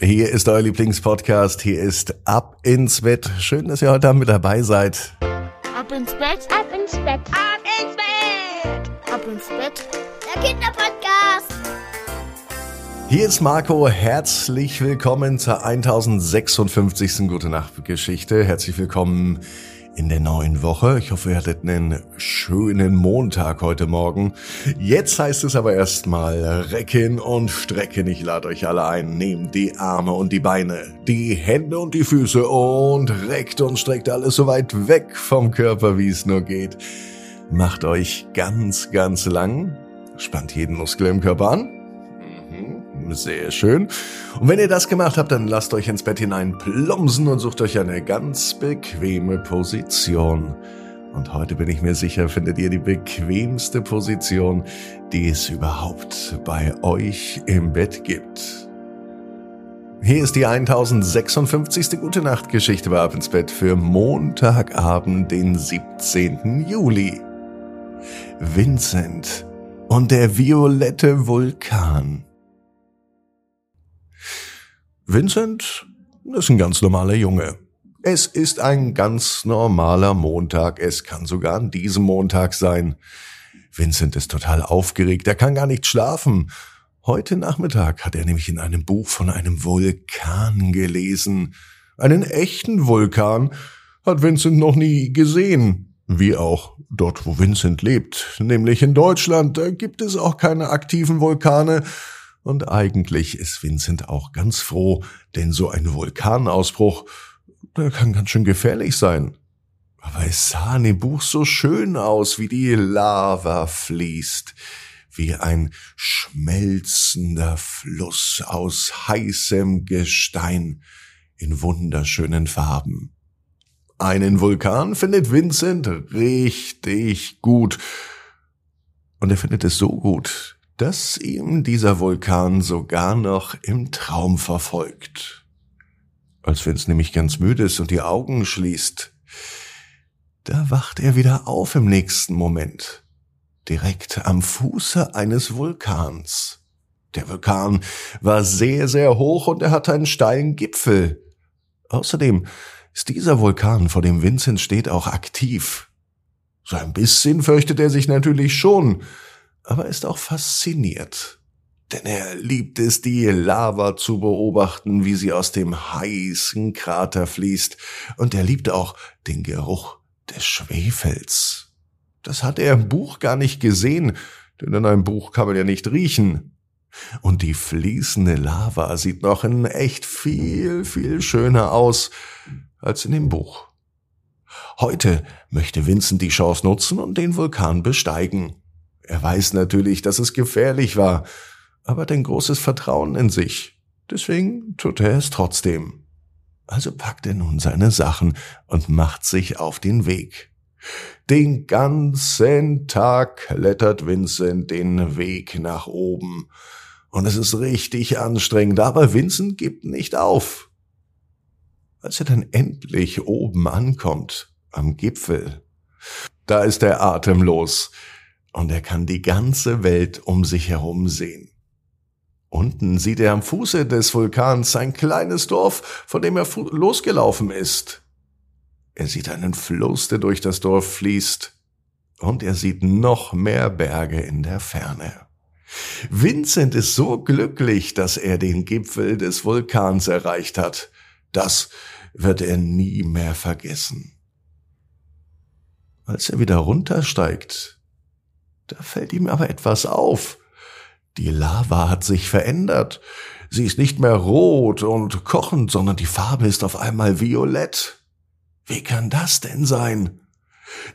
Hier ist euer Lieblingspodcast. Hier ist Ab ins Bett. Schön, dass ihr heute mit dabei seid. Ab ins Bett, Ab ins Bett, ab ins Bett. ab ins Bett. Der Kinderpodcast. Hier ist Marco. Herzlich willkommen zur 1056. Gute Nacht Geschichte. Herzlich willkommen in der neuen Woche. Ich hoffe, ihr hattet einen schönen Montag heute Morgen. Jetzt heißt es aber erstmal recken und strecken. Ich lade euch alle ein. Nehmt die Arme und die Beine, die Hände und die Füße und reckt und streckt alles so weit weg vom Körper, wie es nur geht. Macht euch ganz, ganz lang. Spannt jeden Muskel im Körper an. Sehr schön. Und wenn ihr das gemacht habt, dann lasst euch ins Bett hinein plumpsen und sucht euch eine ganz bequeme Position. Und heute bin ich mir sicher, findet ihr die bequemste Position, die es überhaupt bei euch im Bett gibt. Hier ist die 1056. Gute Nacht Geschichte bei Ab ins Bett für Montagabend, den 17. Juli. Vincent und der violette Vulkan. Vincent ist ein ganz normaler Junge. Es ist ein ganz normaler Montag. Es kann sogar an diesem Montag sein. Vincent ist total aufgeregt. Er kann gar nicht schlafen. Heute Nachmittag hat er nämlich in einem Buch von einem Vulkan gelesen. Einen echten Vulkan hat Vincent noch nie gesehen. Wie auch dort, wo Vincent lebt, nämlich in Deutschland, da gibt es auch keine aktiven Vulkane. Und eigentlich ist Vincent auch ganz froh, denn so ein Vulkanausbruch, der kann ganz schön gefährlich sein. Aber es sah in dem Buch so schön aus, wie die Lava fließt, wie ein schmelzender Fluss aus heißem Gestein in wunderschönen Farben. Einen Vulkan findet Vincent richtig gut. Und er findet es so gut, dass ihm dieser Vulkan sogar noch im Traum verfolgt. Als Vince nämlich ganz müde ist und die Augen schließt, da wacht er wieder auf im nächsten Moment, direkt am Fuße eines Vulkans. Der Vulkan war sehr, sehr hoch und er hatte einen steilen Gipfel. Außerdem ist dieser Vulkan, vor dem Vincent steht, auch aktiv. So ein bisschen fürchtet er sich natürlich schon, aber ist auch fasziniert. Denn er liebt es, die Lava zu beobachten, wie sie aus dem heißen Krater fließt, und er liebt auch den Geruch des Schwefels. Das hat er im Buch gar nicht gesehen, denn in einem Buch kann man ja nicht riechen. Und die fließende Lava sieht noch in echt viel, viel schöner aus als in dem Buch. Heute möchte Vincent die Chance nutzen und den Vulkan besteigen. Er weiß natürlich, dass es gefährlich war, aber hat ein großes Vertrauen in sich. Deswegen tut er es trotzdem. Also packt er nun seine Sachen und macht sich auf den Weg. Den ganzen Tag klettert Vincent den Weg nach oben. Und es ist richtig anstrengend, aber Vincent gibt nicht auf. Als er dann endlich oben ankommt, am Gipfel, da ist er atemlos und er kann die ganze Welt um sich herum sehen. Unten sieht er am Fuße des Vulkans ein kleines Dorf, von dem er losgelaufen ist. Er sieht einen Fluss, der durch das Dorf fließt, und er sieht noch mehr Berge in der Ferne. Vincent ist so glücklich, dass er den Gipfel des Vulkans erreicht hat. Das wird er nie mehr vergessen. Als er wieder runtersteigt, da fällt ihm aber etwas auf. Die Lava hat sich verändert. Sie ist nicht mehr rot und kochend, sondern die Farbe ist auf einmal violett. Wie kann das denn sein?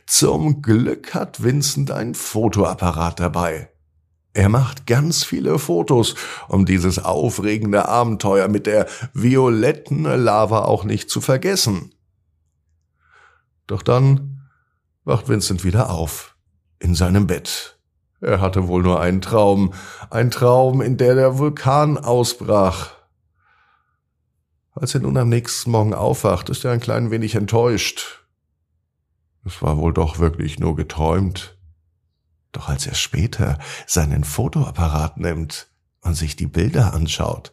Zum Glück hat Vincent ein Fotoapparat dabei. Er macht ganz viele Fotos, um dieses aufregende Abenteuer mit der violetten Lava auch nicht zu vergessen. Doch dann wacht Vincent wieder auf, in seinem Bett. Er hatte wohl nur einen Traum, ein Traum, in der der Vulkan ausbrach. Als er nun am nächsten Morgen aufwacht, ist er ein klein wenig enttäuscht. Es war wohl doch wirklich nur geträumt. Doch als er später seinen Fotoapparat nimmt und sich die Bilder anschaut,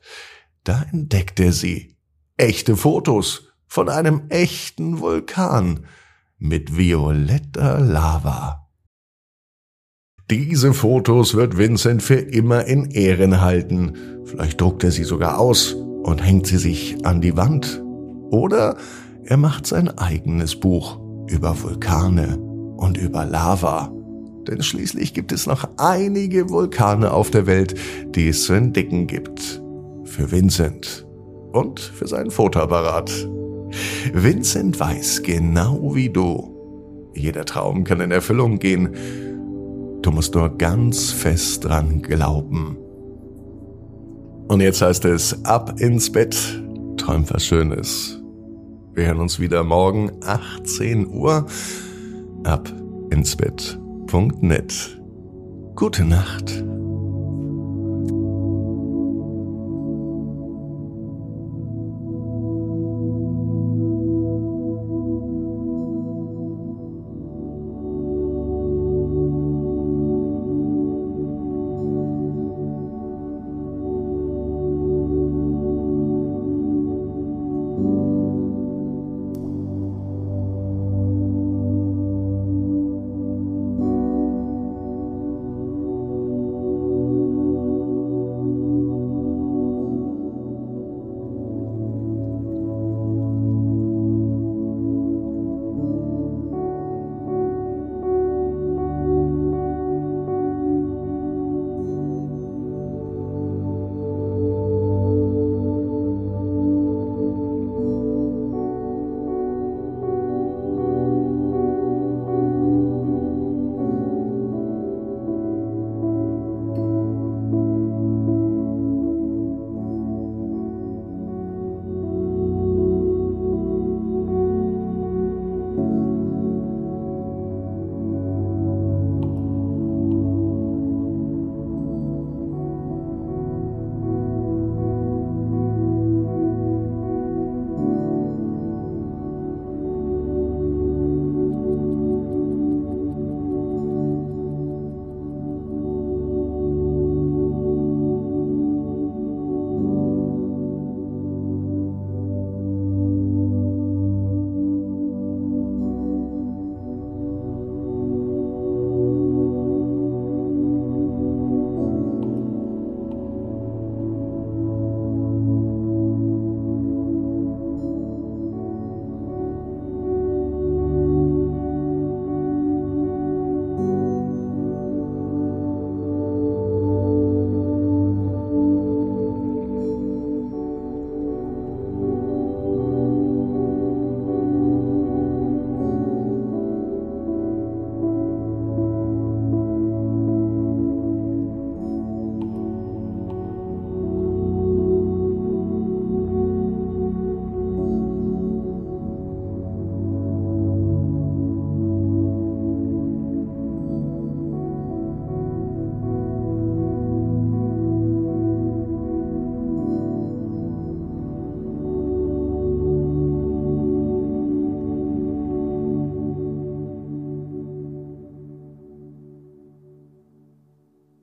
Da entdeckt er sie. Echte Fotos von einem echten Vulkan mit violetter Lava. Diese Fotos wird Vincent für immer in Ehren halten. Vielleicht druckt er sie sogar aus und hängt sie sich an die Wand. Oder er macht sein eigenes Buch über Vulkane und über Lava. Denn schließlich gibt es noch einige Vulkane auf der Welt, die es zu entdecken gibt. Für Vincent und für seinen Fotoapparat. Vincent weiß genau wie du. Jeder Traum kann in Erfüllung gehen. Du musst nur ganz fest dran glauben. Und jetzt heißt es ab ins Bett, träum was Schönes. Wir hören uns wieder morgen 18 Uhr ab ins Bett. Gute Nacht.